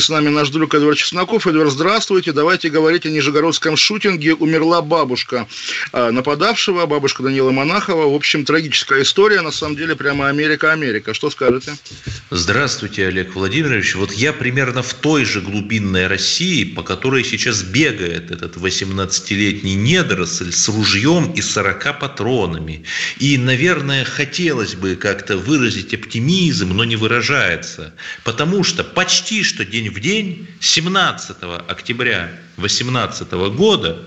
С нами наш друг Эдвард Чесноков. Эдвард, здравствуйте. Давайте говорить о нижегородском шутинге. Умерла бабушка а, нападавшего, бабушка Данила Монахова. В общем, трагическая история. На самом деле, прямо Америка-Америка. Что скажете? Здравствуйте, Олег Владимирович. Вот я примерно в той же глубинной России, по которой сейчас бегает этот 18-летний недоросль с ружьем и 40 патронами. И, наверное, хотелось бы как-то выразить оптимизм, но не выражается. Потому что почти что день в день 17 октября 2018 года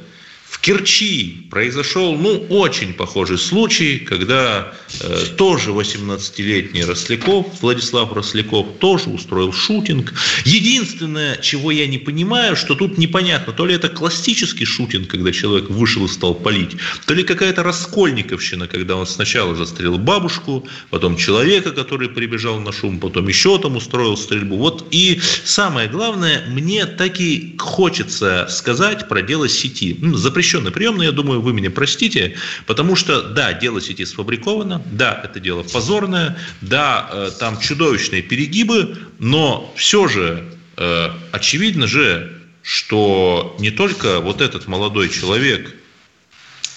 Керчи произошел, ну, очень похожий случай, когда э, тоже 18-летний Росляков, Владислав Росляков, тоже устроил шутинг. Единственное, чего я не понимаю, что тут непонятно, то ли это классический шутинг, когда человек вышел и стал палить, то ли какая-то раскольниковщина, когда он сначала застрелил бабушку, потом человека, который прибежал на шум, потом еще там устроил стрельбу. Вот и самое главное, мне так и хочется сказать про дело сети. Ну, запрещенный прием, но я думаю, вы меня простите, потому что, да, дело сети сфабриковано, да, это дело позорное, да, э, там чудовищные перегибы, но все же э, очевидно же, что не только вот этот молодой человек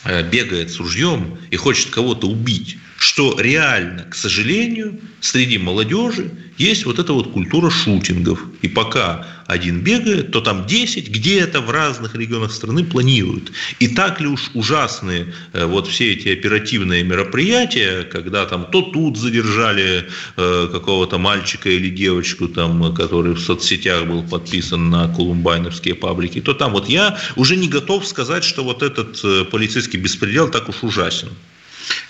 э, бегает с ружьем и хочет кого-то убить, что реально, к сожалению, среди молодежи есть вот эта вот культура шутингов. И пока один бегает, то там 10 где-то в разных регионах страны планируют. И так ли уж ужасны э, вот все эти оперативные мероприятия, когда там то тут задержали э, какого-то мальчика или девочку, там, который в соцсетях был подписан на колумбайновские паблики, то там вот я уже не готов сказать, что вот этот э, полицейский беспредел так уж ужасен.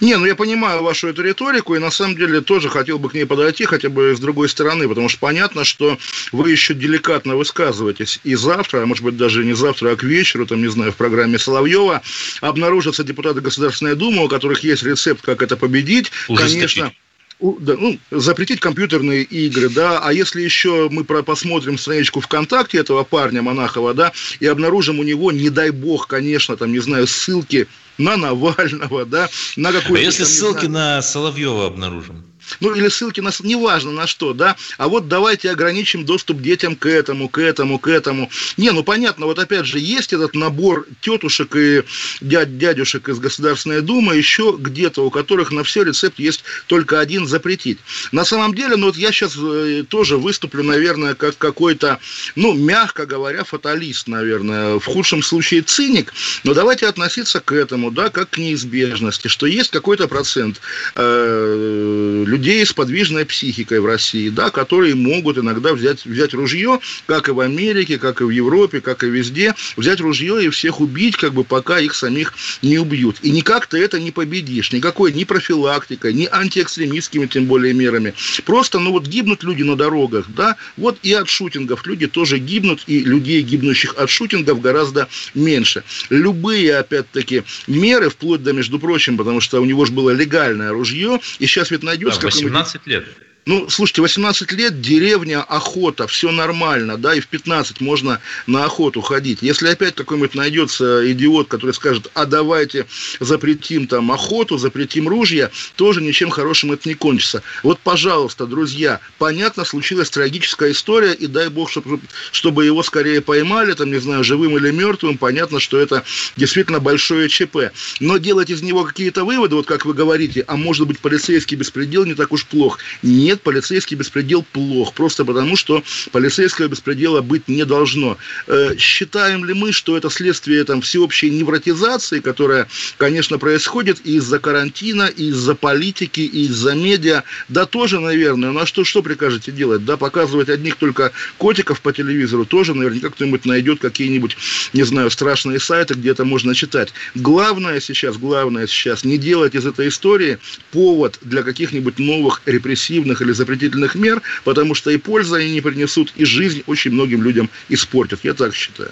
Не, ну я понимаю вашу эту риторику, и на самом деле тоже хотел бы к ней подойти, хотя бы с другой стороны, потому что понятно, что вы еще деликатно высказываетесь, и завтра, а может быть даже не завтра, а к вечеру, там, не знаю, в программе Соловьева обнаружатся депутаты Государственной Думы, у которых есть рецепт, как это победить. Конечно, да, ну, запретить компьютерные игры, да, а если еще мы про, посмотрим страничку ВКонтакте этого парня Монахова, да, и обнаружим у него, не дай бог, конечно, там, не знаю, ссылки на Навального, да, на какую-то... А если там, ссылки знаю, на Соловьева обнаружим? Ну или ссылки на неважно на что, да, а вот давайте ограничим доступ детям к этому, к этому, к этому. Не, ну понятно, вот опять же есть этот набор тетушек и дядь, дядюшек из Государственной Думы, еще где-то, у которых на все рецепт есть только один запретить. На самом деле, ну вот я сейчас э, тоже выступлю, наверное, как какой-то, ну, мягко говоря, фаталист, наверное, в худшем случае циник, но давайте относиться к этому, да, как к неизбежности, что есть какой-то процент э, людей с подвижной психикой в России, да, которые могут иногда взять, взять ружье, как и в Америке, как и в Европе, как и везде, взять ружье и всех убить, как бы пока их самих не убьют. И никак ты это не победишь, никакой ни профилактикой, ни антиэкстремистскими, тем более, мерами. Просто, ну вот гибнут люди на дорогах, да, вот и от шутингов люди тоже гибнут, и людей, гибнущих от шутингов, гораздо меньше. Любые, опять-таки, меры, вплоть до, между прочим, потому что у него же было легальное ружье, и сейчас ведь найдется 18 лет. Ну, слушайте, 18 лет, деревня, охота, все нормально, да, и в 15 можно на охоту ходить. Если опять какой-нибудь найдется идиот, который скажет, а давайте запретим там охоту, запретим ружья, тоже ничем хорошим это не кончится. Вот, пожалуйста, друзья, понятно, случилась трагическая история, и дай бог, чтобы, чтобы его скорее поймали, там, не знаю, живым или мертвым, понятно, что это действительно большое ЧП. Но делать из него какие-то выводы, вот как вы говорите, а может быть, полицейский беспредел не так уж плох. Нет, полицейский беспредел плох, просто потому, что полицейского беспредела быть не должно. Э, считаем ли мы, что это следствие там, всеобщей невротизации, которая, конечно, происходит из-за карантина, из-за политики, из-за медиа? Да, тоже, наверное. Ну, а что, что прикажете делать? Да, показывать одних только котиков по телевизору, тоже наверняка кто-нибудь найдет какие-нибудь, не знаю, страшные сайты, где это можно читать. Главное сейчас, главное сейчас, не делать из этой истории повод для каких-нибудь новых репрессивных или запретительных мер, потому что и пользы они не принесут, и жизнь очень многим людям испортят. Я так считаю.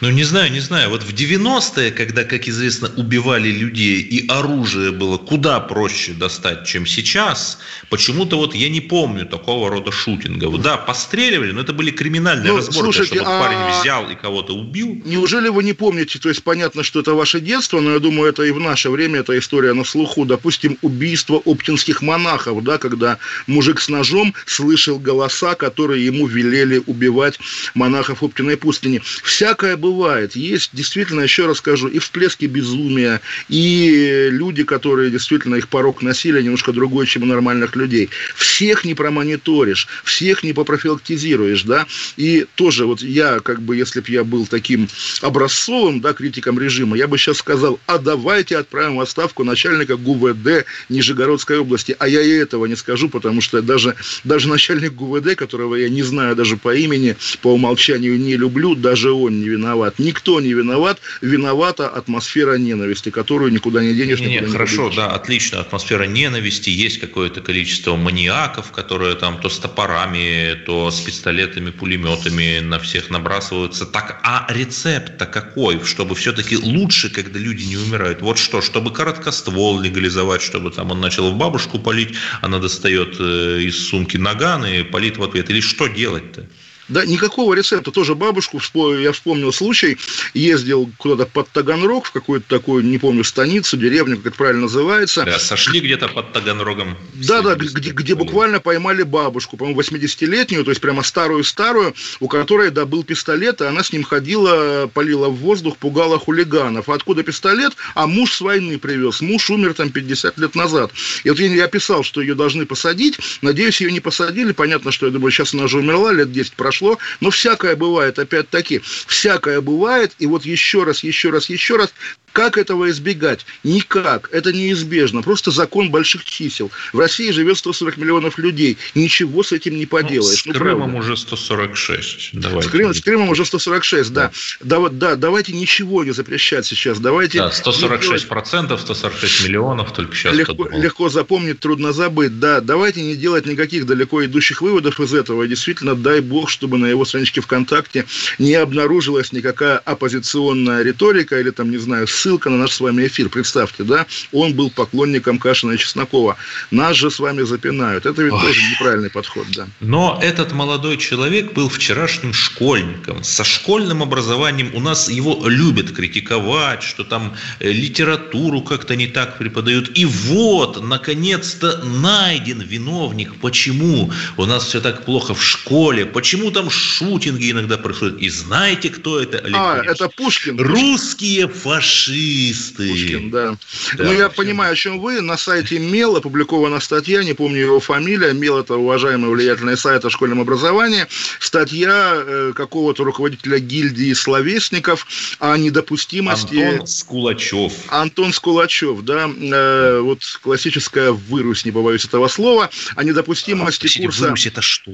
Ну, не знаю, не знаю. Вот в 90-е, когда, как известно, убивали людей, и оружие было куда проще достать, чем сейчас, почему-то вот я не помню такого рода шутингов. Да, постреливали, но это были криминальные ну, разборки, слушайте, что вот а... парень взял и кого-то убил. Неужели вы не помните, то есть понятно, что это ваше детство, но я думаю, это и в наше время эта история на слуху. Допустим, убийство оптинских монахов, да, когда мужик с ножом слышал голоса, которые ему велели убивать монахов Оптиной пустыни. Всякое было бывает. Есть действительно, еще раз скажу, и всплески безумия, и люди, которые действительно их порог насилия немножко другой, чем у нормальных людей. Всех не промониторишь, всех не попрофилактизируешь, да. И тоже вот я, как бы, если бы я был таким образцовым, да, критиком режима, я бы сейчас сказал, а давайте отправим в отставку начальника ГУВД Нижегородской области. А я и этого не скажу, потому что даже, даже начальник ГУВД, которого я не знаю даже по имени, по умолчанию не люблю, даже он не виноват. Никто не виноват. Виновата атмосфера ненависти, которую никуда не денешь. Не, не, хорошо, не да, отлично. Атмосфера ненависти. Есть какое-то количество маниаков, которые там то с топорами, то с пистолетами, пулеметами на всех набрасываются. Так, а рецепт-то какой? Чтобы все-таки лучше, когда люди не умирают. Вот что, чтобы короткоствол легализовать, чтобы там он начал в бабушку палить, она достает э, из сумки наган и палит в ответ. Или что делать-то? Да, никакого рецепта. Тоже бабушку, я вспомнил случай, ездил куда-то под Таганрог, в какую-то такую, не помню, станицу, деревню, как это правильно называется. Да, сошли где-то под Таганрогом. Да, да, где, где буквально поймали бабушку, по-моему, 80-летнюю, то есть прямо старую-старую, у которой, да, был пистолет, и она с ним ходила, полила в воздух, пугала хулиганов. А откуда пистолет? А муж с войны привез. Муж умер там 50 лет назад. И вот я писал, что ее должны посадить. Надеюсь, ее не посадили. Понятно, что я думаю, сейчас она уже умерла, лет 10 прошло прошло, но всякое бывает, опять-таки, всякое бывает, и вот еще раз, еще раз, еще раз, как этого избегать? Никак. Это неизбежно. Просто закон больших чисел. В России живет 140 миллионов людей. Ничего с этим не поделаешь. Ну, с Крымом ну, уже 146. Давайте. С, Крым, с Крымом уже 146, да. Да. да. Да, давайте ничего не запрещать сейчас. Давайте да, 146 процентов, 146 миллионов только сейчас. Легко, легко запомнить, трудно забыть. Да, давайте не делать никаких далеко идущих выводов из этого. Действительно, дай бог, чтобы на его страничке ВКонтакте не обнаружилась никакая оппозиционная риторика или там, не знаю, ссылка на наш с вами эфир. Представьте, да, он был поклонником Кашина и Чеснокова. Нас же с вами запинают. Это ведь Ой. тоже неправильный подход, да. Но этот молодой человек был вчерашним школьником. Со школьным образованием у нас его любят критиковать, что там э, литературу как-то не так преподают. И вот, наконец-то, найден виновник. Почему у нас все так плохо в школе? Почему там шутинги иногда происходят? И знаете, кто это, Олег А, Ильич? это Пушкин. Русские фашисты фашисты. Пушкин, да. да ну, я понимаю, о чем вы. На сайте МЕЛ опубликована статья, не помню его фамилия. МЕЛ – это уважаемый влиятельный сайт о школьном образовании. Статья э, какого-то руководителя гильдии словесников о недопустимости... Антон Скулачев. Антон Скулачев, да. Э, вот классическая вырусь, не побоюсь этого слова. О недопустимости а, курса... Вырусь – это что?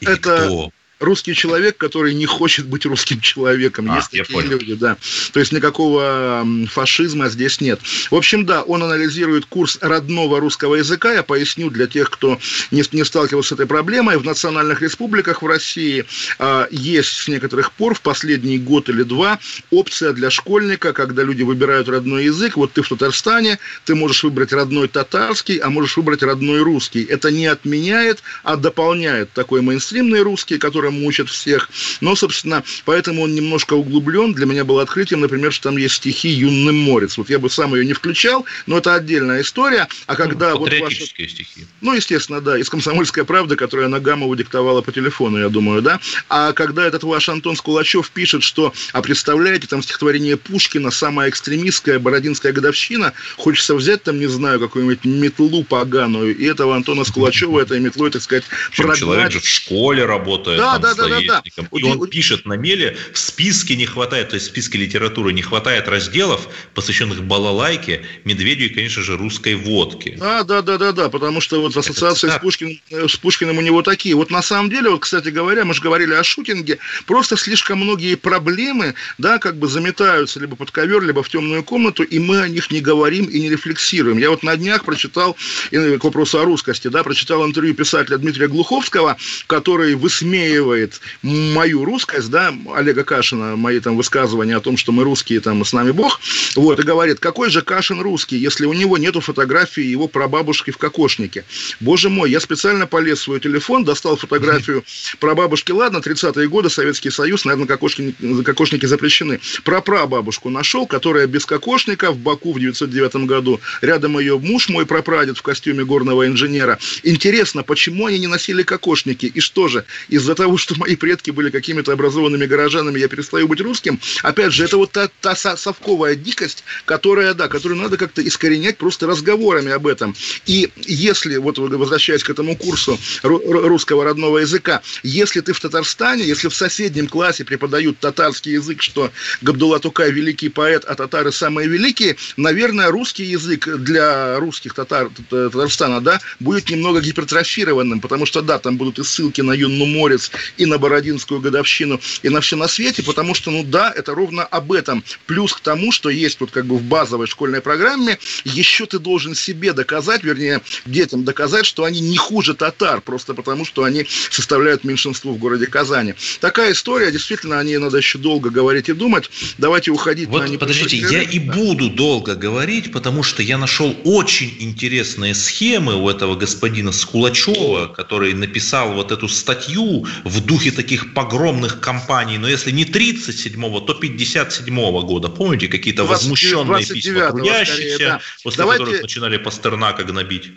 Или это... Кто? Русский человек, который не хочет быть русским человеком. А, Есть такие понял. люди, да. То есть никакого фашизма здесь нет. В общем, да, он анализирует курс родного русского языка. Я поясню для тех, кто не, не сталкивался с этой проблемой. В национальных республиках в России а, есть с некоторых пор в последний год или два опция для школьника, когда люди выбирают родной язык. Вот ты в Татарстане, ты можешь выбрать родной татарский, а можешь выбрать родной русский. Это не отменяет, а дополняет такой мейнстримный русский, который мучат всех. Но, собственно, поэтому он немножко углублен. Для меня было открытием, например, что там есть стихи «Юный морец». Вот я бы сам ее не включал, но это отдельная история. А когда ну, вот ваши... стихи. Ну, естественно, да, из «Комсомольской правды», которую она Гамову диктовала по телефону, я думаю, да. А когда этот ваш Антон Скулачев пишет, что, а представляете, там стихотворение Пушкина, самая экстремистская бородинская годовщина, хочется взять там, не знаю, какую-нибудь метлу поганую, и этого Антона Скулачева этой метлой, так сказать, прогнать. Человек же в школе работает. Да, да, да, да, да. И он пишет на меле, в списке не хватает, то есть в списке литературы не хватает разделов, посвященных балалайке, медведю и, конечно же, русской водке. Да, да, да, да, да, потому что вот ассоциации с, Пушкин, э, с Пушкиным у него такие. Вот на самом деле, вот, кстати говоря, мы же говорили о шутинге, просто слишком многие проблемы, да, как бы заметаются либо под ковер, либо в темную комнату, и мы о них не говорим и не рефлексируем. Я вот на днях прочитал, к вопросу о русскости, да, прочитал интервью писателя Дмитрия Глуховского, который высмеивал оспаривает мою русскость, да, Олега Кашина, мои там высказывания о том, что мы русские, там, с нами Бог, вот, и говорит, какой же Кашин русский, если у него нету фотографии его прабабушки в кокошнике. Боже мой, я специально полез в свой телефон, достал фотографию прабабушки, ладно, 30-е годы, Советский Союз, наверное, кокошники, кокошники запрещены. Про прабабушку нашел, которая без кокошника в Баку в 909 году, рядом ее муж, мой прапрадед в костюме горного инженера. Интересно, почему они не носили кокошники? И что же, из-за того, что мои предки были какими-то образованными горожанами, я перестаю быть русским? Опять же, это вот та, та совковая дикость, которая, да, которую надо как-то искоренять просто разговорами об этом. И если, вот возвращаясь к этому курсу русского родного языка, если ты в Татарстане, если в соседнем классе преподают татарский язык, что Габдулла Тукай великий поэт, а татары самые великие, наверное, русский язык для русских татар Татарстана, да, будет немного гипертрофированным, потому что, да, там будут и ссылки на Юнну Морец, и на Бородинскую годовщину, и на все на свете, потому что, ну да, это ровно об этом. Плюс к тому, что есть вот как бы в базовой школьной программе, еще ты должен себе доказать, вернее, детям доказать, что они не хуже татар, просто потому что они составляют меньшинство в городе Казани. Такая история, действительно, о ней надо еще долго говорить и думать. Давайте уходить вот, на подождите, я и буду долго говорить, потому что я нашел очень интересные схемы у этого господина Скулачева, который написал вот эту статью в духе таких погромных кампаний, но если не 37-го, то 57-го года. Помните, какие-то возмущенные письма трудящихся, да. после Давайте... которых начинали Пастернака гнобить?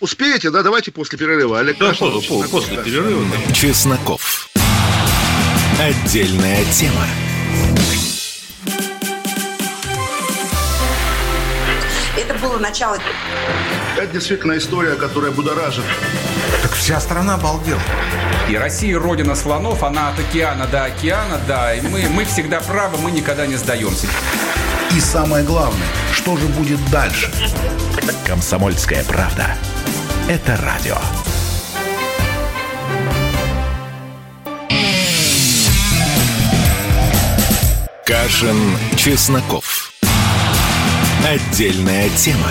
Успеете, да? Давайте после перерыва. Олег да, Кашин, после, после перерыва. Да. Чесноков. Отдельная тема. Это было начало. Это действительно история, которая будоражит. Так вся страна обалдела. И Россия родина слонов, она от океана до океана, да. И мы, мы всегда правы, мы никогда не сдаемся. И самое главное, что же будет дальше? Комсомольская правда. Это радио. Кашин, Чесноков. Отдельная тема.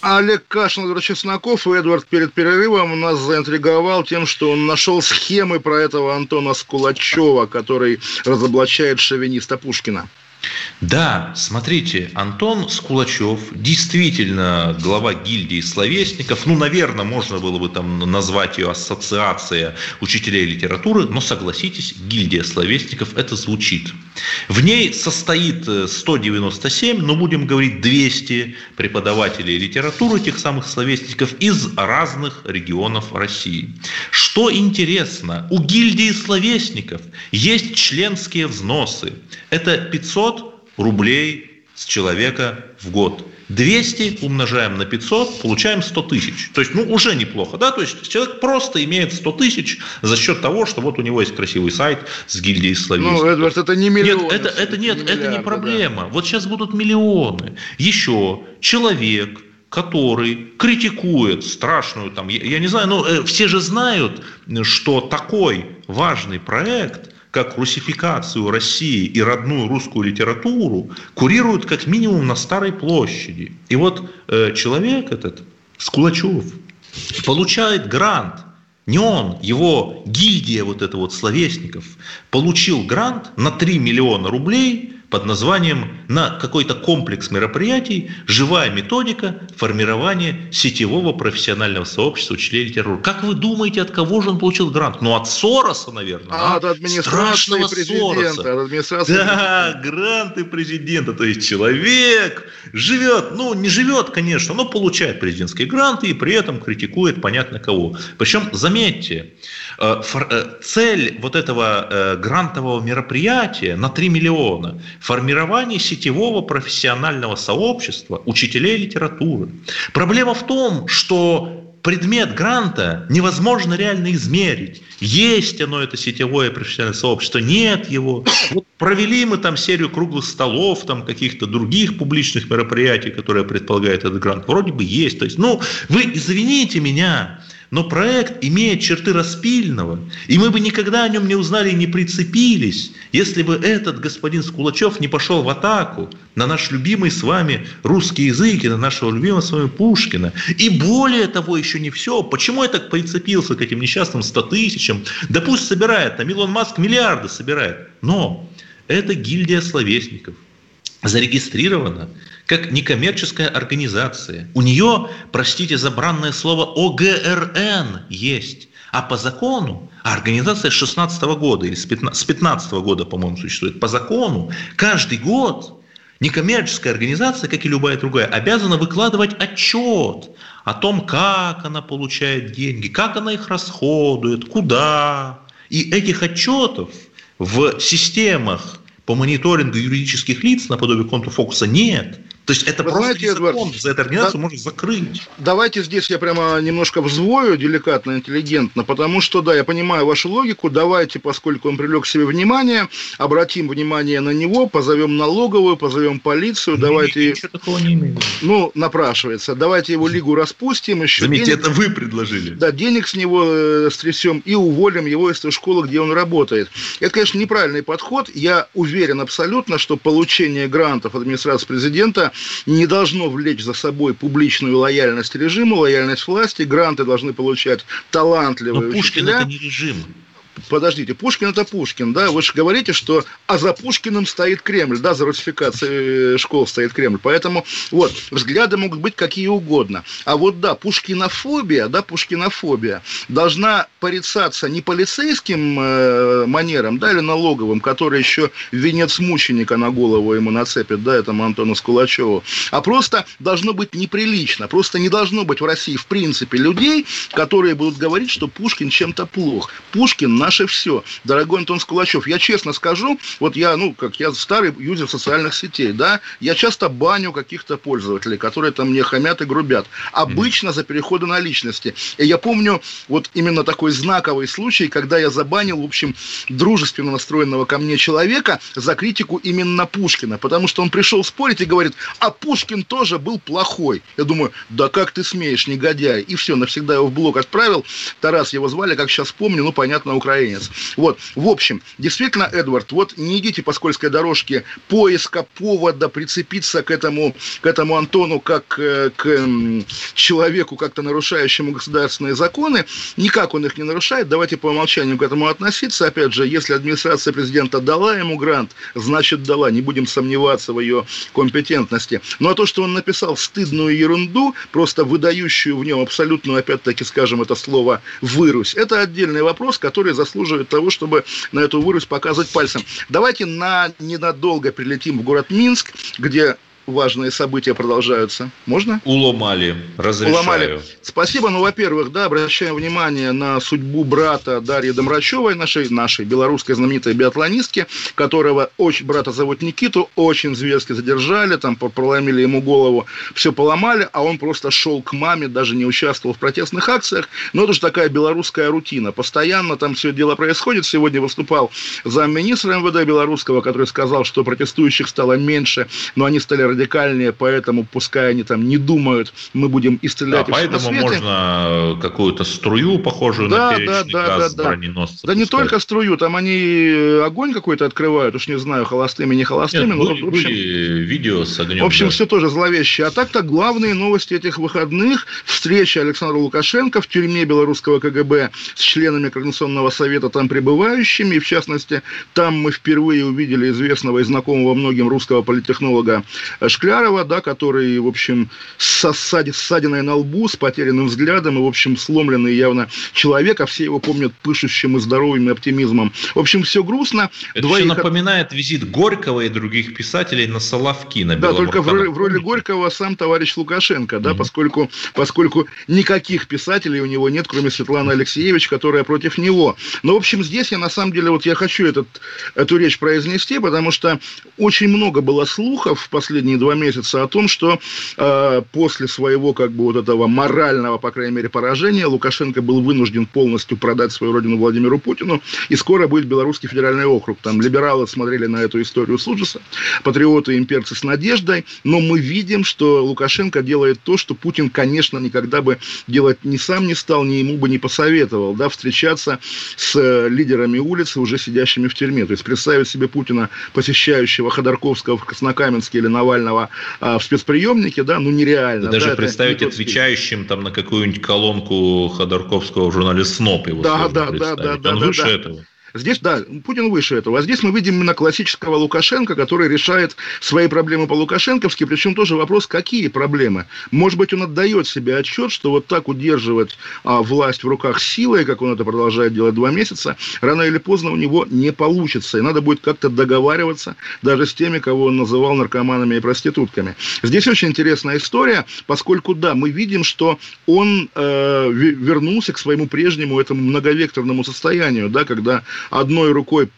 Олег Кашин, Эдвард Чесноков и Эдвард перед перерывом нас заинтриговал тем, что он нашел схемы про этого Антона Скулачева, который разоблачает шовиниста Пушкина. Да, смотрите, Антон Скулачев, действительно глава гильдии словесников, ну, наверное, можно было бы там назвать ее ассоциация учителей литературы, но согласитесь, гильдия словесников это звучит. В ней состоит 197, э, но будем говорить 200 преподавателей литературы, тех самых словесников из разных регионов России. Что интересно, у гильдии словесников есть членские взносы. Это 500 рублей с человека в год. 200 умножаем на 500, получаем 100 тысяч. То есть, ну, уже неплохо, да? То есть, человек просто имеет 100 тысяч за счет того, что вот у него есть красивый сайт с гильдией словесников. Ну, Эдвард, это не миллион. Нет, это, это, нет, не это не проблема. Да. Вот сейчас будут миллионы. Еще человек, который критикует страшную, там, я, я не знаю, но э, все же знают, что такой важный проект – как русификацию России и родную русскую литературу курируют как минимум на Старой площади. И вот э, человек этот, Скулачев, получает грант. Не он, его гильдия вот это вот словесников получил грант на 3 миллиона рублей под названием на какой-то комплекс мероприятий «Живая методика формирования сетевого профессионального сообщества учителей литературы». Как вы думаете, от кого же он получил грант? Ну, от Сороса, наверное. А, да? от администрации президента. От администрации да, гранты президента. То есть человек живет, ну, не живет, конечно, но получает президентские гранты и при этом критикует понятно кого. Причем, заметьте, цель вот этого э, грантового мероприятия на 3 миллиона – формирование сетевого профессионального сообщества учителей литературы. Проблема в том, что предмет гранта невозможно реально измерить. Есть оно, это сетевое профессиональное сообщество, нет его. Вот провели мы там серию круглых столов, там каких-то других публичных мероприятий, которые предполагают этот грант. Вроде бы есть. То есть, ну, вы извините меня, но проект имеет черты распильного, и мы бы никогда о нем не узнали и не прицепились, если бы этот господин Скулачев не пошел в атаку на наш любимый с вами русский язык и на нашего любимого с вами Пушкина. И более того, еще не все. Почему я так прицепился к этим несчастным 100 тысячам? Да пусть собирает, там Илон Маск миллиарды собирает. Но это гильдия словесников зарегистрирована как некоммерческая организация. У нее, простите за бранное слово, ОГРН есть. А по закону, а организация с 16 года или с 15 года, по-моему, существует, по закону каждый год некоммерческая организация, как и любая другая, обязана выкладывать отчет о том, как она получает деньги, как она их расходует, куда. И этих отчетов в системах по мониторингу юридических лиц наподобие контрфокуса нет. То есть это Вы просто знаете, Эдвард, за эту организацию да, можно закрыть. Давайте здесь я прямо немножко взвою деликатно, интеллигентно, потому что, да, я понимаю вашу логику, давайте, поскольку он привлек к себе внимание, обратим внимание на него, позовем налоговую, позовем полицию, не, давайте... Ничего такого не имею. Ну, напрашивается. Давайте его лигу распустим. Еще Заметьте, денег, это вы предложили. Да, денег с него э, стрясем и уволим его из той школы, где он работает. Это, конечно, неправильный подход. Я уверен абсолютно, что получение грантов администрации президента не должно влечь за собой публичную лояльность режиму, лояльность власти. Гранты должны получать талантливые Но Пушкин учителя. это не режим подождите, Пушкин это Пушкин, да, вы же говорите, что, а за Пушкиным стоит Кремль, да, за русификацией школ стоит Кремль, поэтому, вот, взгляды могут быть какие угодно, а вот, да, пушкинофобия, да, пушкинофобия должна порицаться не полицейским э, манером, да, или налоговым, который еще венец мученика на голову ему нацепит, да, этому Антону Скулачеву, а просто должно быть неприлично, просто не должно быть в России, в принципе, людей, которые будут говорить, что Пушкин чем-то плох. Пушкин наше все. Дорогой Антон Скулачев, я честно скажу, вот я, ну, как я старый юзер социальных сетей, да, я часто баню каких-то пользователей, которые там мне хамят и грубят. Обычно за переходы на личности. И я помню вот именно такой знаковый случай, когда я забанил, в общем, дружественно настроенного ко мне человека за критику именно Пушкина, потому что он пришел спорить и говорит, а Пушкин тоже был плохой. Я думаю, да как ты смеешь, негодяй. И все, навсегда его в блок отправил. Тарас его звали, как сейчас помню, ну, понятно, украинец украинец. Вот, в общем, действительно, Эдвард, вот не идите по скользкой дорожке поиска повода прицепиться к этому, к этому Антону как э, к человеку, как-то нарушающему государственные законы. Никак он их не нарушает. Давайте по умолчанию к этому относиться. Опять же, если администрация президента дала ему грант, значит дала. Не будем сомневаться в ее компетентности. Ну а то, что он написал стыдную ерунду, просто выдающую в нем абсолютно, опять-таки, скажем это слово, вырусь, это отдельный вопрос, который заслуживает того, чтобы на эту вырусь показывать пальцем. Давайте на ненадолго прилетим в город Минск, где важные события продолжаются. Можно? Уломали. Разрешаю. Уломали. Спасибо. Ну, во-первых, да, обращаем внимание на судьбу брата Дарьи Домрачевой, нашей, нашей белорусской знаменитой биатлонистки, которого очень, брата зовут Никиту, очень зверски задержали, там проломили ему голову, все поломали, а он просто шел к маме, даже не участвовал в протестных акциях. Но это же такая белорусская рутина. Постоянно там все дело происходит. Сегодня выступал замминистра МВД белорусского, который сказал, что протестующих стало меньше, но они стали радикальнее, поэтому пускай они там не думают, мы будем и стрелять да, поэтому на можно какую-то струю, похожую да, на перечный да, газ да, да, броненосца. Да, да не только струю, там они огонь какой-то открывают, уж не знаю, холостыми, не холостыми. Нет, но, были, в общем, были видео с огнем. В общем, да. все тоже зловеще. А так-то главные новости этих выходных. Встреча Александра Лукашенко в тюрьме белорусского КГБ с членами Координационного совета там пребывающими. И, в частности, там мы впервые увидели известного и знакомого многим русского политтехнолога Шклярова, да, который, в общем, с ссадиной на лбу, с потерянным взглядом и, в общем, сломленный явно человек, а все его помнят пышущим и здоровым и оптимизмом. В общем, все грустно. Это Двоих... все напоминает визит Горького и других писателей на Соловки, на Да, только в роли, в роли Горького сам товарищ Лукашенко, да, угу. поскольку, поскольку никаких писателей у него нет, кроме Светланы Алексеевич, которая против него. Но, в общем, здесь я, на самом деле, вот я хочу этот, эту речь произнести, потому что очень много было слухов в последние последние два месяца о том, что э, после своего как бы вот этого морального, по крайней мере, поражения Лукашенко был вынужден полностью продать свою родину Владимиру Путину, и скоро будет Белорусский федеральный округ. Там либералы смотрели на эту историю с ужасом, патриоты и имперцы с надеждой, но мы видим, что Лукашенко делает то, что Путин, конечно, никогда бы делать ни сам не стал, ни ему бы не посоветовал, да, встречаться с э, лидерами улицы, уже сидящими в тюрьме. То есть представить себе Путина, посещающего Ходорковского в Краснокаменске или Навального а, в спецприемнике, да, ну нереально. Да, даже да, представить отвечающим там на какую-нибудь колонку Ходорковского в журнале СНОП его да, да, да, да, да, Он да, выше да. этого. Здесь, да, Путин выше этого. А здесь мы видим именно классического Лукашенко, который решает свои проблемы по-лукашенковски, причем тоже вопрос, какие проблемы. Может быть, он отдает себе отчет, что вот так удерживать а, власть в руках силой, как он это продолжает делать два месяца, рано или поздно у него не получится. И надо будет как-то договариваться даже с теми, кого он называл наркоманами и проститутками. Здесь очень интересная история, поскольку, да, мы видим, что он э, вернулся к своему прежнему этому многовекторному состоянию, да, когда одной рукой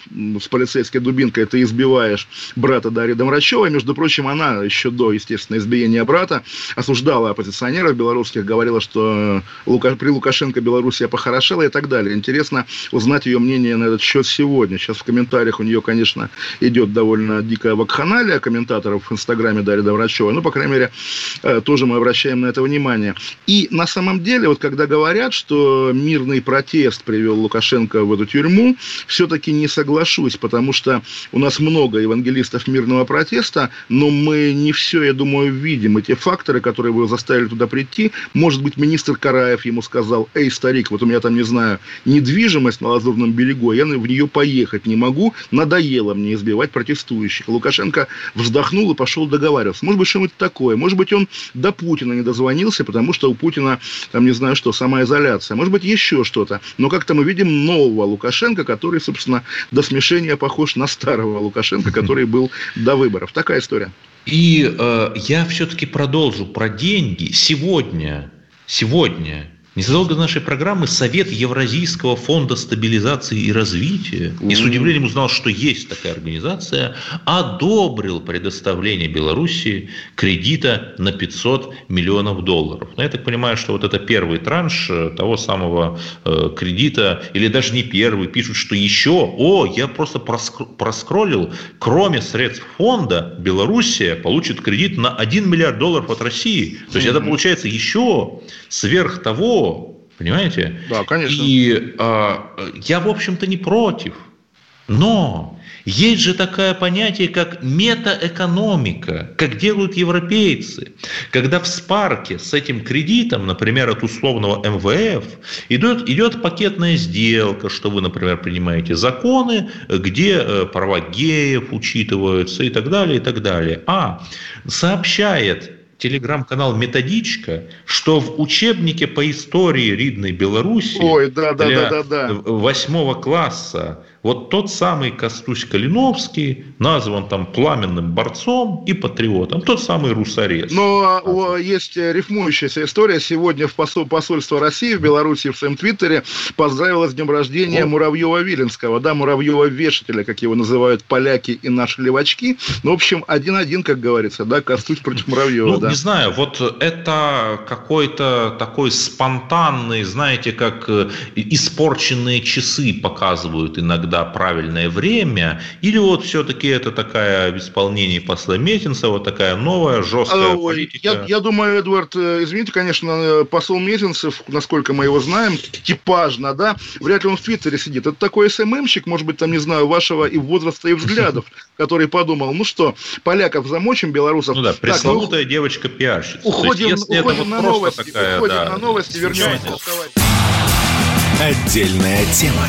с полицейской дубинкой ты избиваешь брата Дарьи Домрачевой. Между прочим, она еще до, естественно, избиения брата осуждала оппозиционеров белорусских, говорила, что Лука, при Лукашенко Белоруссия похорошела и так далее. Интересно узнать ее мнение на этот счет сегодня. Сейчас в комментариях у нее, конечно, идет довольно дикая вакханалия комментаторов в Инстаграме Дарьи Домрачевой. Ну, по крайней мере, э, тоже мы обращаем на это внимание. И на самом деле, вот когда говорят, что мирный протест привел Лукашенко в эту тюрьму, все-таки не соглашусь, потому что у нас много евангелистов мирного протеста, но мы не все, я думаю, видим. И те факторы, которые его заставили туда прийти, может быть, министр Караев ему сказал, эй, старик, вот у меня там, не знаю, недвижимость на Лазурном берегу, я в нее поехать не могу, надоело мне избивать протестующих. Лукашенко вздохнул и пошел договариваться. Может быть, что-нибудь такое. Может быть, он до Путина не дозвонился, потому что у Путина, там, не знаю что, самоизоляция. Может быть, еще что-то. Но как-то мы видим нового Лукашенко, который, собственно, до смешения похож на старого Лукашенко, который был до выборов. Такая история. И э, я все-таки продолжу про деньги. Сегодня, сегодня Незадолго до нашей программы Совет Евразийского фонда стабилизации и развития, и с удивлением узнал, что есть такая организация, одобрил предоставление Белоруссии кредита на 500 миллионов долларов. Но я так понимаю, что вот это первый транш э, того самого э, кредита, или даже не первый, пишут, что еще, о, я просто проскроллил, кроме средств фонда, Белоруссия получит кредит на 1 миллиард долларов от России. То есть это получается еще сверх того, понимаете? Да, конечно. И э, я, в общем-то, не против. Но есть же такое понятие, как метаэкономика, как делают европейцы. Когда в спарке с этим кредитом, например, от условного МВФ, идет, идет пакетная сделка, что вы, например, принимаете законы, где э, права геев учитываются и так далее, и так далее. А сообщает телеграм-канал «Методичка», что в учебнике по истории Ридной Беларуси Ой, да, да, для да, да, да. восьмого класса вот тот самый Костусь Калиновский назван там пламенным борцом и патриотом, тот самый русарез. Но о, есть рифмующаяся история. Сегодня в посол, посольство России в Беларуси в своем твиттере поздравило с днем рождения Муравьева-Виленского, да, Муравьева-вешателя, как его называют поляки и наши левачки. Ну, в общем, один-один, как говорится, да, Костусь против Муравьева, ну, да. не знаю, вот это какой-то такой спонтанный, знаете, как э, испорченные часы показывают иногда правильное время, или вот все-таки это такая в исполнении посла Метинцева, такая новая, жесткая Ой, политика? Я, я думаю, Эдвард, э, извините, конечно, э, посол Мезенцев, насколько мы его знаем, типажно, да, вряд ли он в Твиттере сидит. Это такой СММщик, может быть, там, не знаю, вашего и возраста, и взглядов, который подумал, ну что, поляков замочим, белорусов... Ну да, ну, пресловутая девочка-пиарщица. Уходим, на новости, уходим на новости, вернемся. Отдельная тема.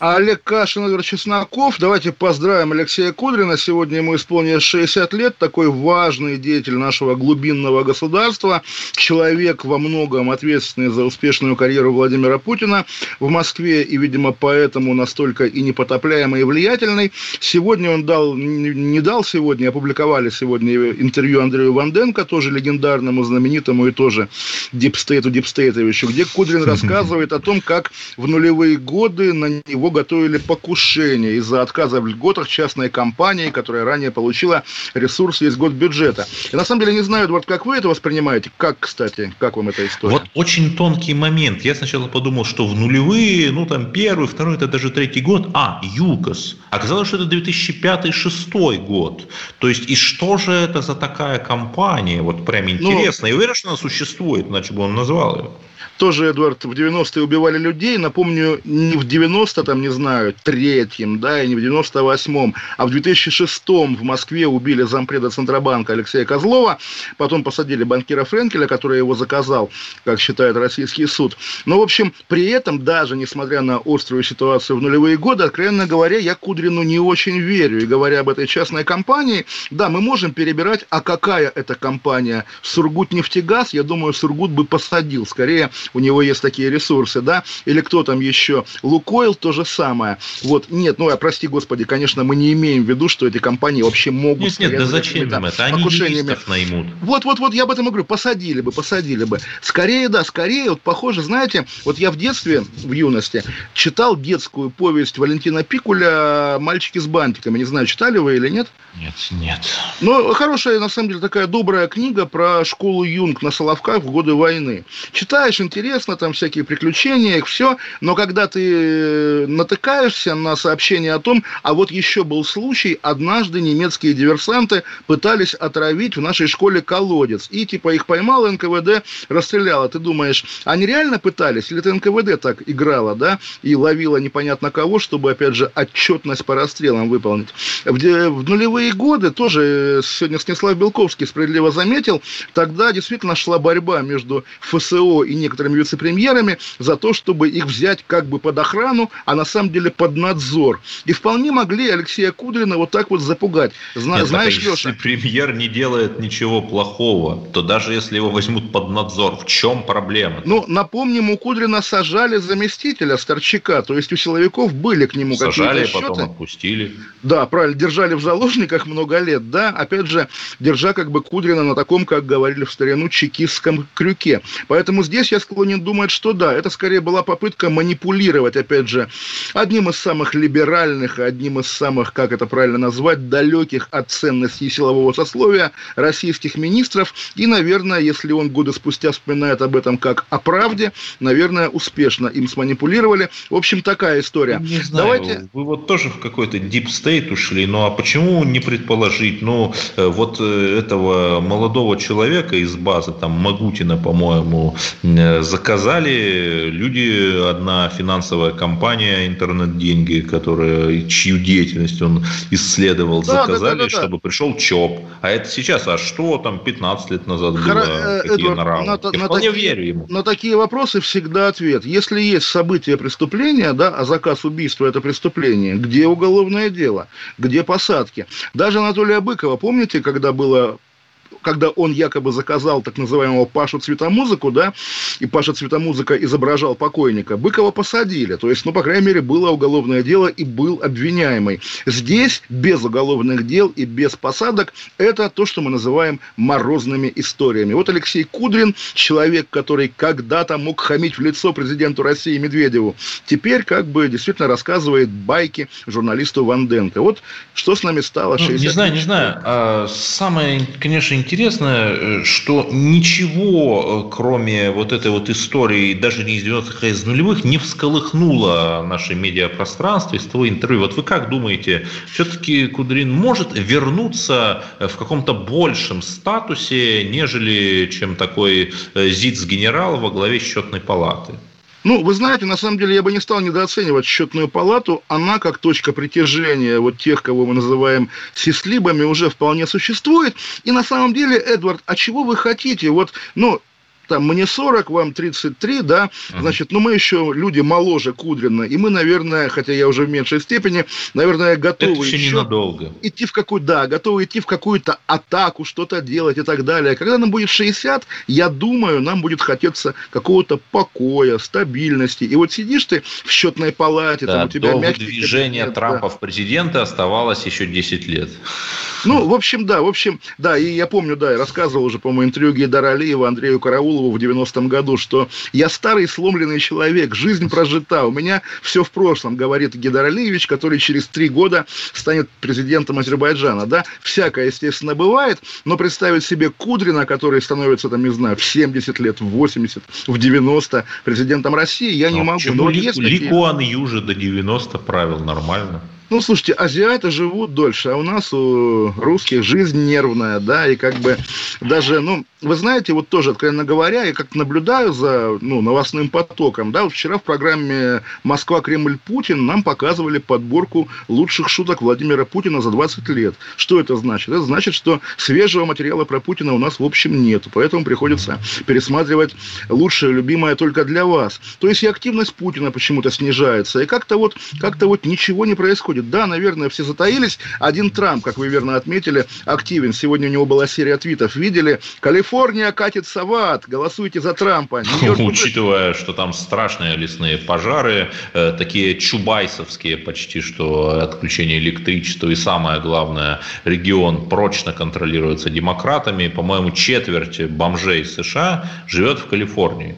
Олег Кашин, Игорь Чесноков. Давайте поздравим Алексея Кудрина. Сегодня ему исполнилось 60 лет. Такой важный деятель нашего глубинного государства. Человек во многом ответственный за успешную карьеру Владимира Путина в Москве. И, видимо, поэтому настолько и непотопляемый и влиятельный. Сегодня он дал, не дал сегодня, опубликовали сегодня интервью Андрею Ванденко, тоже легендарному, знаменитому и тоже Дипстейту Дипстейтовичу, где Кудрин рассказывает о том, как в нулевые годы на него готовили покушение из-за отказа в льготах частной компании, которая ранее получила ресурсы из год бюджета. И на самом деле не знаю, Эдвард, как вы это воспринимаете? Как, кстати, как вам эта история? Вот очень тонкий момент. Я сначала подумал, что в нулевые, ну там первый, второй, это даже третий год. А, ЮКОС. Оказалось, что это 2005-2006 год. То есть, и что же это за такая компания? Вот прям ну, интересно. Ну, Я уверен, что она существует, иначе бы он назвал ее тоже, Эдуард, в 90-е убивали людей. Напомню, не в 90 там, не знаю, третьем, да, и не в 98-м, а в 2006-м в Москве убили зампреда Центробанка Алексея Козлова, потом посадили банкира Френкеля, который его заказал, как считает российский суд. Но, в общем, при этом, даже несмотря на острую ситуацию в нулевые годы, откровенно говоря, я Кудрину не очень верю. И говоря об этой частной компании, да, мы можем перебирать, а какая это компания? Сургут нефтегаз, я думаю, Сургут бы посадил. Скорее, у него есть такие ресурсы, да, или кто там еще, Лукойл, то же самое. Вот, нет, ну, а прости, господи, конечно, мы не имеем в виду, что эти компании вообще могут... Нет, нет, да зачем им это? Они юристов наймут. Вот, вот, вот, я об этом и говорю, посадили бы, посадили бы. Скорее, да, скорее, вот похоже, знаете, вот я в детстве, в юности, читал детскую повесть Валентина Пикуля «Мальчики с бантиками». Не знаю, читали вы или нет? Нет, нет. Ну, хорошая, на самом деле, такая добрая книга про школу Юнг на Соловках в годы войны. Читаешь, интересно, там всякие приключения, их все, но когда ты э, натыкаешься на сообщение о том, а вот еще был случай, однажды немецкие диверсанты пытались отравить в нашей школе колодец, и типа их поймал НКВД, расстреляло. Ты думаешь, они реально пытались, или это НКВД так играла, да, и ловила непонятно кого, чтобы, опять же, отчетность по расстрелам выполнить. В, в нулевые годы тоже э, сегодня Станислав Белковский справедливо заметил, тогда действительно шла борьба между ФСО и некоторыми некоторыми вице-премьерами за то, чтобы их взять как бы под охрану, а на самом деле под надзор. И вполне могли Алексея Кудрина вот так вот запугать. Зна- Нет, знаешь, так, Леша? Если премьер не делает ничего плохого, то даже если его возьмут под надзор, в чем проблема? Ну, напомним, у Кудрина сажали заместителя Старчака, то есть у силовиков были к нему какие-то Сажали, счеты. потом отпустили. Да, правильно, держали в заложниках много лет, да, опять же, держа как бы Кудрина на таком, как говорили в старину, чекистском крюке. Поэтому здесь я склонен думать, что да, это скорее была попытка манипулировать, опять же, одним из самых либеральных, одним из самых, как это правильно назвать, далеких от ценностей силового сословия российских министров. И, наверное, если он годы спустя вспоминает об этом как о правде, наверное, успешно им сманипулировали. В общем, такая история. Не знаю, Давайте... вы вот тоже в какой-то deep state ушли, ну а почему не предположить, ну э, вот э, этого молодого человека из базы, там Магутина, по-моему, э, заказали люди, одна финансовая компания «Интернет-деньги», которая, чью деятельность он исследовал, да, заказали, да, да, да, чтобы пришел ЧОП. А это сейчас, а что там 15 лет назад было, Хор... Э, какие Эдвард, нравы? На, Я на вполне такие, верю ему. На такие вопросы всегда ответ. Если есть событие преступления, да, а заказ убийства – это преступление, где уголовное дело, где посадки? Даже Анатолия Быкова, помните, когда было когда он якобы заказал так называемого Пашу Цветомузыку, да, и Паша Цветомузыка изображал покойника, Быкова посадили. То есть, ну, по крайней мере, было уголовное дело и был обвиняемый. Здесь без уголовных дел и без посадок это то, что мы называем морозными историями. Вот Алексей Кудрин, человек, который когда-то мог хамить в лицо президенту России Медведеву, теперь как бы действительно рассказывает байки журналисту Ванденко. Вот что с нами стало 60 ну, Не знаю, не знаю. А, самое, конечно, интересно, э, что ничего, э, кроме вот этой вот истории, даже не из 90-х, а из нулевых, не всколыхнуло наше медиапространство из того интервью. Вот вы как думаете, все-таки Кудрин может вернуться в каком-то большем статусе, нежели чем такой э, ЗИЦ-генерал во главе счетной палаты? Ну, вы знаете, на самом деле я бы не стал недооценивать счетную палату. Она, как точка притяжения вот тех, кого мы называем сислибами, уже вполне существует. И на самом деле, Эдвард, а чего вы хотите? Вот, ну, там, мне 40, вам 33, да, значит, ну, мы еще люди моложе Кудрина, и мы, наверное, хотя я уже в меньшей степени, наверное, готовы Это еще еще ненадолго. идти в какую да, готовы идти в какую-то атаку, что-то делать и так далее. Когда нам будет 60, я думаю, нам будет хотеться какого-то покоя, стабильности. И вот сидишь ты в счетной палате, Да, там у тебя до мягкий выдвижения кабинет, да. Трампа в президенты оставалось еще 10 лет. Ну, в общем, да, в общем, да, и я помню, да, я рассказывал уже, по-моему, интервью Гейдара Алиева Андрею Караулову в 90-м году, что я старый сломленный человек, жизнь прожита, у меня все в прошлом, говорит Гейдар Алиевич, который через три года станет президентом Азербайджана, да, всякое, естественно, бывает, но представить себе Кудрина, который становится, там, не знаю, в 70 лет, в 80, в 90 президентом России, я не могу. почему Но Ли, есть Ли такие- Куан Южи до 90 правил нормально? Ну, слушайте, азиаты живут дольше, а у нас, у русских, жизнь нервная, да, и как бы даже, ну, вы знаете, вот тоже, откровенно говоря, я как наблюдаю за, ну, новостным потоком, да, вот вчера в программе «Москва, Кремль, Путин» нам показывали подборку лучших шуток Владимира Путина за 20 лет. Что это значит? Это значит, что свежего материала про Путина у нас, в общем, нет, поэтому приходится пересматривать лучшее, любимое только для вас. То есть и активность Путина почему-то снижается, и как-то вот, как-то вот ничего не происходит. Да, наверное, все затаились. Один Трамп, как вы верно отметили, активен. Сегодня у него была серия твитов. Видели? Калифорния катится в ад. Голосуйте за Трампа. Учитывая, что там страшные лесные пожары, э, такие чубайсовские почти, что отключение электричества и самое главное, регион прочно контролируется демократами. По-моему, четверть бомжей США живет в Калифорнии.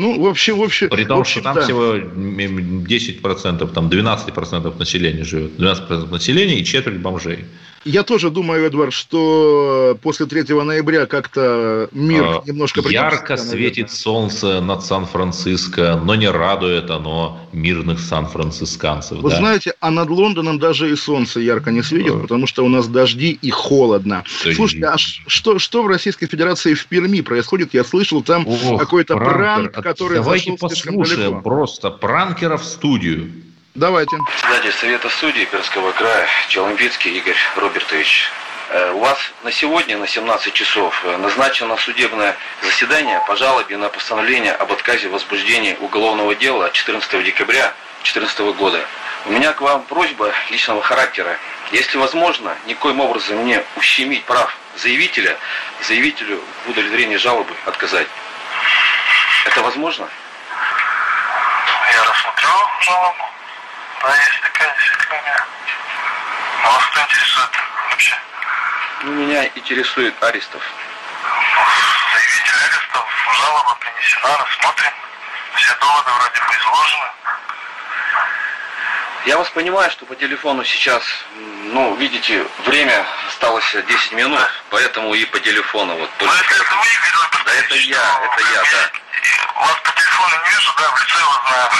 Ну, в общем, в общем... При том, общем, что там да. всего м, 10%, там 12% населения живет. 12% населения и четверть бомжей. Я тоже думаю, Эдвард, что после 3 ноября как-то мир А, немножко Ярко придется, светит солнце над Сан-Франциско, но не радует оно мирных сан-францисканцев. Вы да? знаете, а над Лондоном даже и солнце ярко не светит, Да. потому что у нас дожди и холодно. Дожди. Слушайте, а что, что в Российской Федерации в Перми происходит? Я слышал, там какой-то пранкер. пранк, который Давайте послушаем просто пранкера в студию. Давайте. Председатель Совета судей Пермского края Челомбицкий Игорь Робертович. Э, У вас на сегодня на 17 часов э, назначено судебное заседание по жалобе на постановление об отказе в возбуждении уголовного дела от 14 декабря 2014 года. У меня к вам просьба личного характера. Если возможно, никоим образом не ущемить прав заявителя, заявителю в удовлетворении жалобы отказать. Это возможно? Я рассмотрю жалобу. Да, есть такая действительно у меня. А вас что интересует вообще? Ну, меня интересует Аристов. Ну, заявитель арестов, жалоба принесена, рассмотрим. Все доводы вроде бы изложены. Я вас понимаю, что по телефону сейчас, ну, видите, время осталось 10 минут, поэтому и по телефону вот. Ну, только это, это вы, Игорь Да, это я, это я, да. Вас по телефону не вижу, да, в лице вас знаю.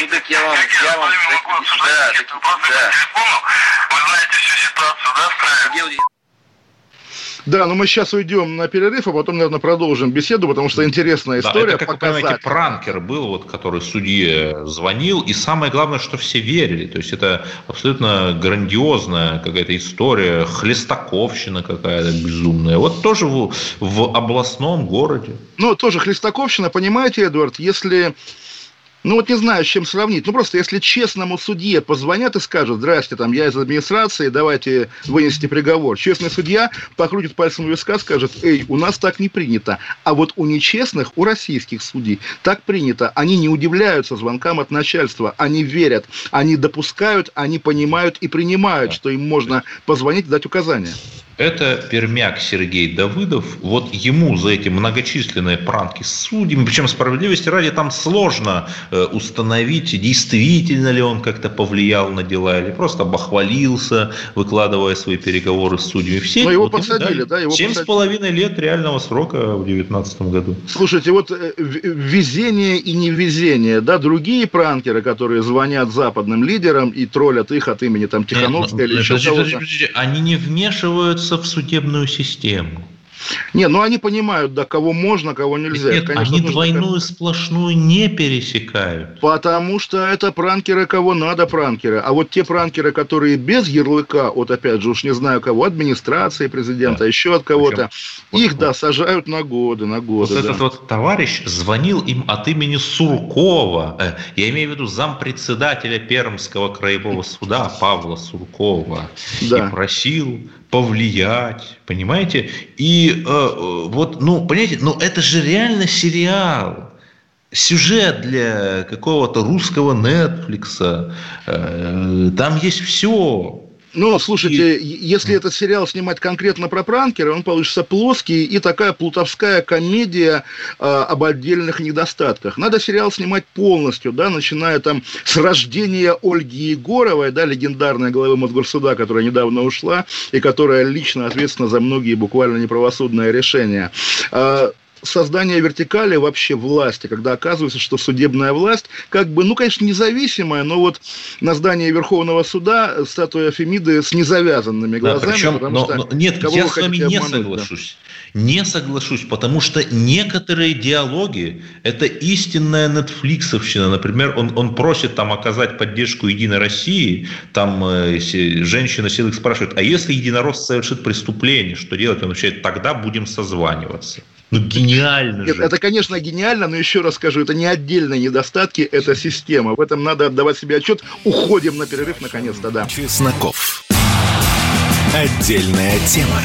Ну, так я вам, Как я я вам, так- могу обсуждать да, так- да. по телефону? Вы знаете всю ситуацию, да? Сергей Да, но мы сейчас уйдем на перерыв, а потом, наверное, продолжим беседу, потому что интересная Да, история. это, как вы показать. понимаете, пранкер был, вот, который судье звонил, и самое главное, что все верили. То есть это абсолютно грандиозная какая-то история, хлестаковщина какая-то безумная. Вот тоже в, в областном городе. Ну, тоже Хлестаковщина, понимаете, Эдвард, если... Ну, вот не знаю, с чем сравнить. Ну, просто если честному судье позвонят и скажут, здрасте, там, я из администрации, давайте вынесите приговор. Честный судья покрутит пальцем у виска, скажет, эй, у нас так не принято. А вот у нечестных, у российских судей так принято. Они не удивляются звонкам от начальства. Они верят, они допускают, они понимают и принимают, что им можно позвонить и дать указания. Это пермяк Сергей Давыдов. Вот ему за эти многочисленные пранки с судьями, причем справедливости ради, там сложно э, установить, действительно ли он как-то повлиял на дела, или просто обохвалился, выкладывая свои переговоры с судьями. Все Но его вот посадили, да, его Семь с половиной лет реального срока в девятнадцатом году. Слушайте, вот э, везение и невезение, да, другие пранкеры, которые звонят западным лидерам и троллят их от имени там Тихановской Нет, или ну, еще подождите, кого-то. подождите, подождите, Они не вмешиваются в судебную систему. Не, ну они понимают, да, кого можно, кого нельзя. Нет, Конечно, они двойную как- сплошную не пересекают. Потому что это пранкеры, кого надо пранкеры. А вот те пранкеры, которые без ярлыка, вот опять же, уж не знаю кого, администрации президента, Да. еще от кого-то, Причем- их, да, сажают на годы, на годы. Вот да. этот вот товарищ звонил им от имени Суркова. Э, Я имею в виду зампредседателя Пермского краевого суда Павла Суркова. Да. И просил повлиять, понимаете? И э, э, вот, ну, понимаете, ну это же реально сериал. Сюжет для какого-то русского Нетфликса. Э, Там есть все. Ну, слушайте, е- если этот сериал снимать конкретно про пранкера, он получится плоский и такая плутовская комедия э, об отдельных недостатках. Надо сериал снимать полностью, да, начиная там с рождения Ольги Егоровой, да, легендарной главы Мосгорсуда, которая недавно ушла и которая лично ответственна за многие буквально неправосудные решения. Э, создание вертикали вообще власти, когда оказывается, что судебная власть, как бы, ну, конечно, независимая, но вот на здании Верховного суда статуя Фемиды с незавязанными Да, глазами, причем, потому но- что но- нет, я с вами не обмануть, да? соглашусь. Не соглашусь, потому что некоторые диалоги – это истинная нетфликсовщина. Например, он, он просит там оказать поддержку Единой России, там э, женщина силы спрашивает, а если единорос совершит преступление, что делать? Он отвечает, тогда будем созваниваться. Ну, гениально Нет, же. это, конечно, гениально, но еще раз скажу, это не отдельные недостатки, это система. В этом надо отдавать себе отчет. Уходим на перерыв, наконец-то, да. Чесноков. Отдельная тема.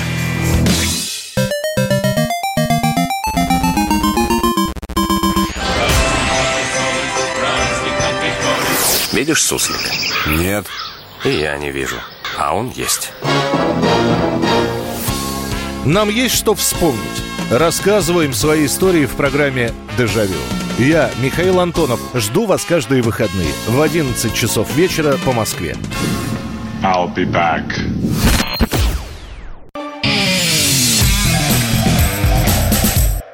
Видишь суслика? Нет. И я не вижу. А он есть. Нам есть что вспомнить. Рассказываем свои истории в программе «Дежавю». Я, Михаил Антонов, жду вас каждые выходные в 11 часов вечера по Москве. I'll be back.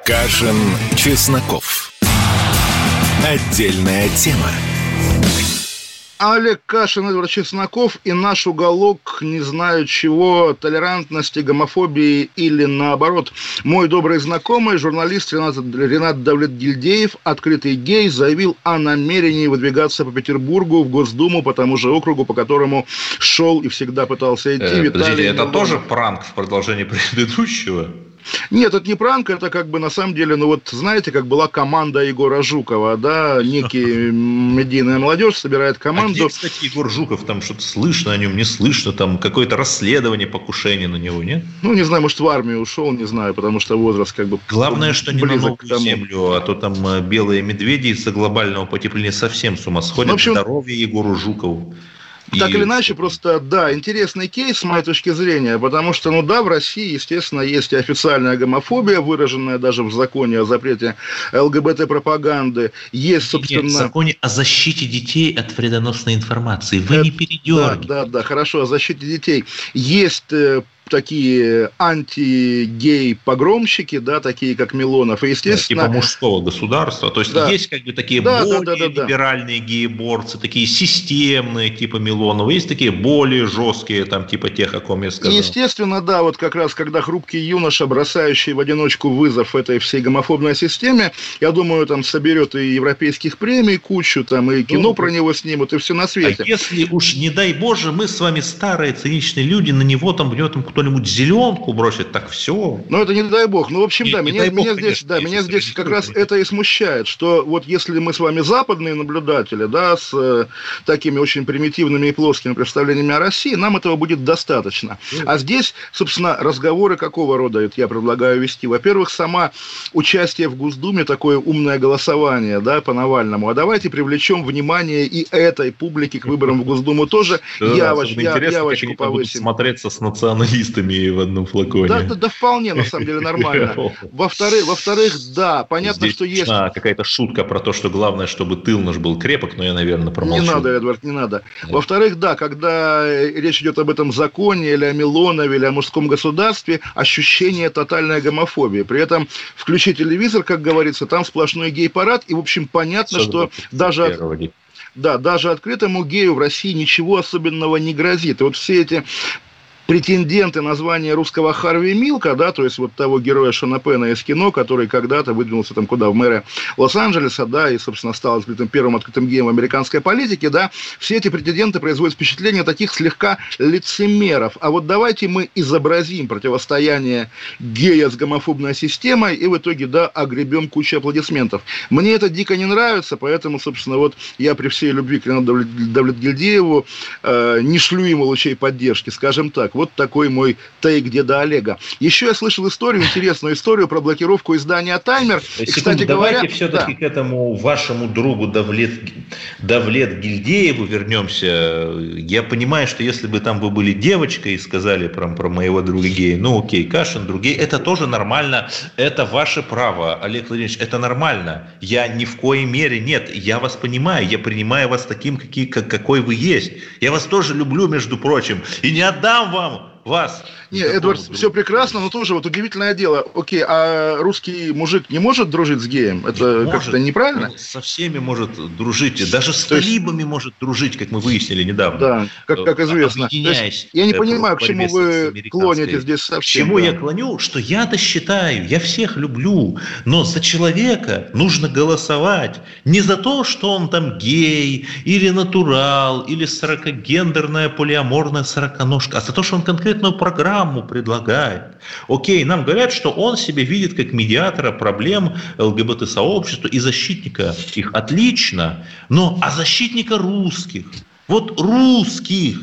Кашин, Чесноков. Отдельная тема. Олег Кашин, Эдвард Чесноков и наш уголок, не знаю чего, толерантности, гомофобии или наоборот. Мой добрый знакомый, журналист Ренат, Ренат Давлетгильдеев, открытый гей, заявил о намерении выдвигаться по Петербургу в Госдуму по тому же округу, по которому шел и всегда пытался идти. Э, подождите, это Милонов. тоже пранк в продолжении предыдущего? Нет, это не пранк, это как бы на самом деле, ну вот знаете, как была команда Егора Жукова, да, некий медийная молодежь собирает А команду. где, кстати, Егор Жуков? Там что-то слышно о нем, не слышно? Там какое-то расследование, покушение на него, нет? Ну, не знаю, может, в армию ушел, не знаю, потому что возраст как бы Главное, что не на новую к тому. землю, а то там э, белые медведи из-за глобального потепления совсем с ума сходят. Ну, общем- Здоровье Егору Жукову. Так или иначе, просто, да, интересный кейс с моей точки зрения, потому что, ну да, в России, естественно, есть и официальная гомофобия, выраженная даже в законе о запрете ЛГБТ-пропаганды, есть, Нет, собственно... в законе о защите детей от вредоносной информации. Вы Это- не Да, передергивайте. да, да, хорошо, о защите детей. Есть э, такие анти-гей-погромщики, да, такие как Милонов, и, естественно... Типа мужского государства. То есть Да. есть как бы такие Да, да, более да, да, да. либеральные гееборцы, такие системные типа Милонова, есть такие более жесткие, там типа тех, о ком я сказал. естественно, да, вот как раз, когда хрупкий юноша, бросающий в одиночку вызов этой всей гомофобной системе, я думаю, там соберет и европейских премий кучу, там и кино Ну, про него снимут, и все на А свете. если уж, не дай боже, мы с вами старые циничные люди, на него там, в там кто-нибудь зеленку бросит, так все. Ну, это не дай бог. Ну, в общем, Не- да, меня, бог, меня здесь, конечно, да, меня здесь как раз это и смущает, что вот если мы с вами западные наблюдатели, да, с э, такими очень примитивными и плоскими представлениями о России, нам этого будет достаточно. А здесь, собственно, разговоры какого рода это я предлагаю вести? Во-первых, сама участие в Госдуме, такое умное голосование, да, по Навальному. А давайте привлечем внимание и этой публики к выборам в Госдуму тоже. Явоч, особенно я- явочку повысим. смотреться с националистами в одном флаконе. Да, да, да вполне, на самом деле, нормально. Во-вторых, во-вторых, да, понятно, Здесь что есть... нужна какая-то шутка про то, что главное, чтобы тыл наш был крепок, но я, наверное, Не промолчу. надо, Эдвард, не надо. Во-вторых, да, когда э, речь идет об этом законе или о Милонове, или о мужском государстве, ощущение тотальной гомофобии. При этом включи телевизор, как говорится, там сплошной гей-парад, и, в общем, понятно, Особенно что даже от- да, даже открытому гею в России ничего особенного не грозит. И вот все эти претенденты на звание русского Харви Милка, да, то есть вот того героя Шона Пена из кино, который когда-то выдвинулся там куда, в мэре Лос-Анджелеса, да, и, собственно, стал открытым, первым открытым геем в американской политике, да, все эти претенденты производят впечатление таких слегка лицемеров. А вот давайте мы изобразим противостояние гея с гомофобной системой и в итоге, да, огребем кучу аплодисментов. Мне это дико не нравится, поэтому, собственно, вот я при всей любви к Ренату Давлетгильдееву э, не шлю ему лучей поддержки, скажем так. Вот такой мой тейк деда Олега. Еще я слышал историю, интересную историю про блокировку издания «Таймер». И, кстати давайте говоря, все-таки да. к этому вашему другу Давлет, Давлет Гильдееву вернемся. Я понимаю, что если бы там вы были девочкой и сказали про, про моего друга гея, ну окей, Кашин, другие, это тоже нормально, это ваше право, Олег Владимирович, это нормально. Я ни в коей мере, нет, я вас понимаю, я принимаю вас таким, какие, как, какой вы есть. Я вас тоже люблю, между прочим, и не отдам вам вас. Не, Эдвард, все прекрасно, но тоже вот удивительное дело. Окей, а русский мужик не может дружить с геем? Это как-то неправильно? Он со всеми может дружить, даже с талибами может дружить, как мы выяснили недавно. Да, как, как известно. Есть, я не понимаю, к чему вы клоните здесь совсем. К чему да. я клоню? Что я-то считаю, я всех люблю, но за человека нужно голосовать не за то, что он там гей, или натурал, или сорокогендерная полиаморная сороконожка, а за то, что он конкретную программу предлагает. Окей, нам говорят, что он себя видит как медиатора проблем ЛГБТ-сообщества и защитника их. Отлично. Но а защитника русских? Вот русских.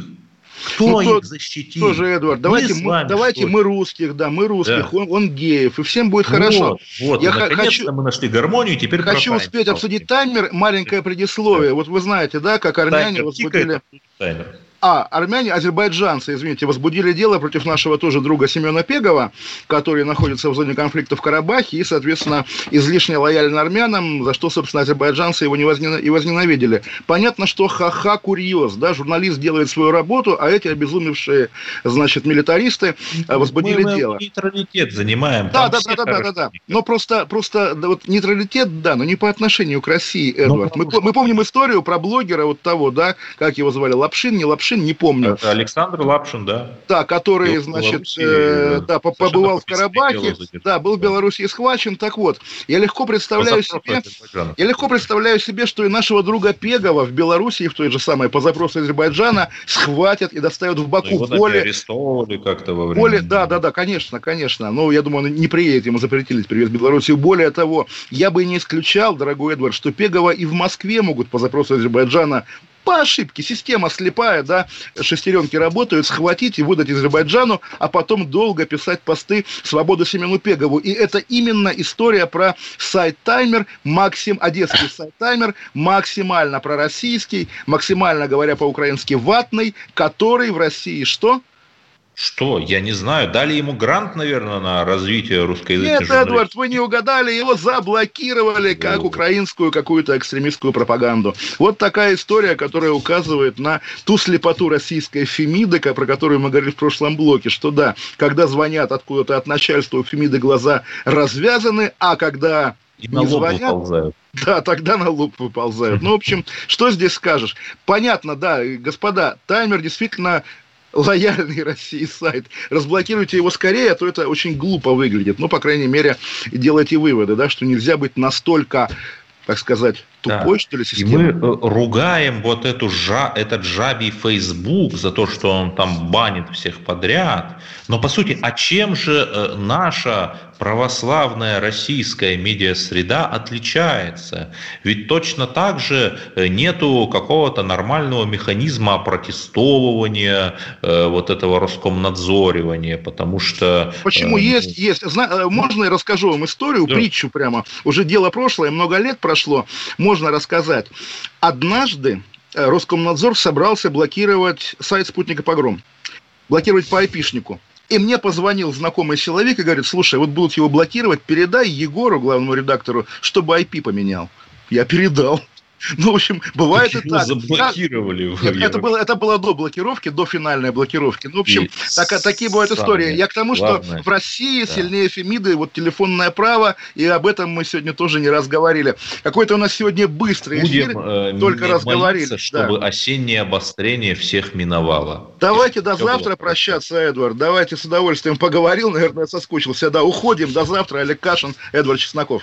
Кто ну, их защитит? Тоже, Эдвард, давайте, мы, мы, давайте мы русских, да, мы русских, да. Он, он геев, и всем будет вот, хорошо. Вот, Я хочу, мы нашли гармонию, теперь Хочу успеть обсудить таймер, маленькое предисловие. Да. Вот вы знаете, да, как армяне таймер, возбудили... Таймер. А, армяне, азербайджанцы, извините, возбудили дело против нашего тоже друга Семена Пегова, который находится в зоне конфликта в Карабахе и, соответственно, излишне лоялен армянам, за что, собственно, азербайджанцы его не и возненавидели. Понятно, что ха-ха курьез, да, журналист делает свою работу, а эти обезумевшие, значит, милитаристы э, возбудили мы, дело. Мы нейтралитет занимаем. Да, да, да, да, да, да, да. Но просто, просто да, вот нейтралитет, да, но не по отношению к России, ну, Эдвард. мы, мы помним историю про блогера вот того, да, как его звали, Лапшин, не Лапшин, Лапшин, не помню. Это Александр Лапшин, да. Да, который, был значит, э, да, побывал в Карабахе, да, был в Беларуси схвачен. Так вот, я легко представляю себе, я легко представляю себе, что и нашего друга Пегова в Беларуси, в той же самой по запросу Азербайджана, схватят и доставят в Баку. Его в поле. арестовывали как-то во время. Поле, да, да, да, конечно, конечно. Но я думаю, он не приедет, ему запретили приезд в Беларуси. Более того, я бы не исключал, дорогой Эдвард, что Пегова и в Москве могут по запросу Азербайджана по ошибке. Система слепая, да, шестеренки работают, схватить и выдать Азербайджану, а потом долго писать посты «Свободу Семену Пегову». И это именно история про сайт-таймер, максим, одесский сайт-таймер, максимально пророссийский, максимально говоря по-украински ватный, который в России что? Что? Я не знаю. Дали ему грант, наверное, на развитие русскоязычной Нет, Эдвард, вы не угадали. Его заблокировали как украинскую какую-то экстремистскую пропаганду. Вот такая история, которая указывает на ту слепоту российской Фемиды, про которую мы говорили в прошлом блоке, что да, когда звонят откуда-то от начальства у Фемиды глаза развязаны, а когда и на лоб звонят, выползают. Да, тогда на лоб выползают. Ну, в общем, что здесь скажешь? Понятно, да, господа, таймер действительно лояльный России сайт. Разблокируйте его скорее, а то это очень глупо выглядит. Ну, по крайней мере, делайте выводы, да, что нельзя быть настолько так сказать, тупой, да. что ли, система. И мы э, ругаем вот эту жа, этот жабий Facebook за то, что он там банит всех подряд. Но, по сути, а чем же э, наша православная российская медиасреда отличается? Ведь точно так же э, нету какого-то нормального механизма опротестовывания, вот этого Роскомнадзоривания, потому что... Почему? Э, есть, есть. Можно я расскажу вам историю, да. притчу прямо? Уже дело прошлое, много лет прошло, можно рассказать. Однажды э, Роскомнадзор собрался блокировать сайт «Спутника Погром». Блокировать по айпишнику. И мне позвонил знакомый человек и говорит, слушай, вот будут его блокировать, передай Егору, главному редактору, чтобы IP поменял. Я передал. Ну, в общем, бывает и Почему так. заблокировали вы Нет, это было, это было до блокировки, до финальной блокировки. Ну, в общем, И так- такие бывают истории. Я к тому, что главное, в России да. сильнее Фемиды вот телефонное право, и об этом мы сегодня тоже не раз говорили. Какой-то у нас сегодня быстрый эфир, Будем э, только раз говорили. чтобы осеннее обострение всех миновало. Давайте до завтра было прощаться, Эдвард. Давайте с удовольствием поговорил, наверное, соскучился. Да, уходим. До завтра. Олег Кашин, Эдвард Чесноков.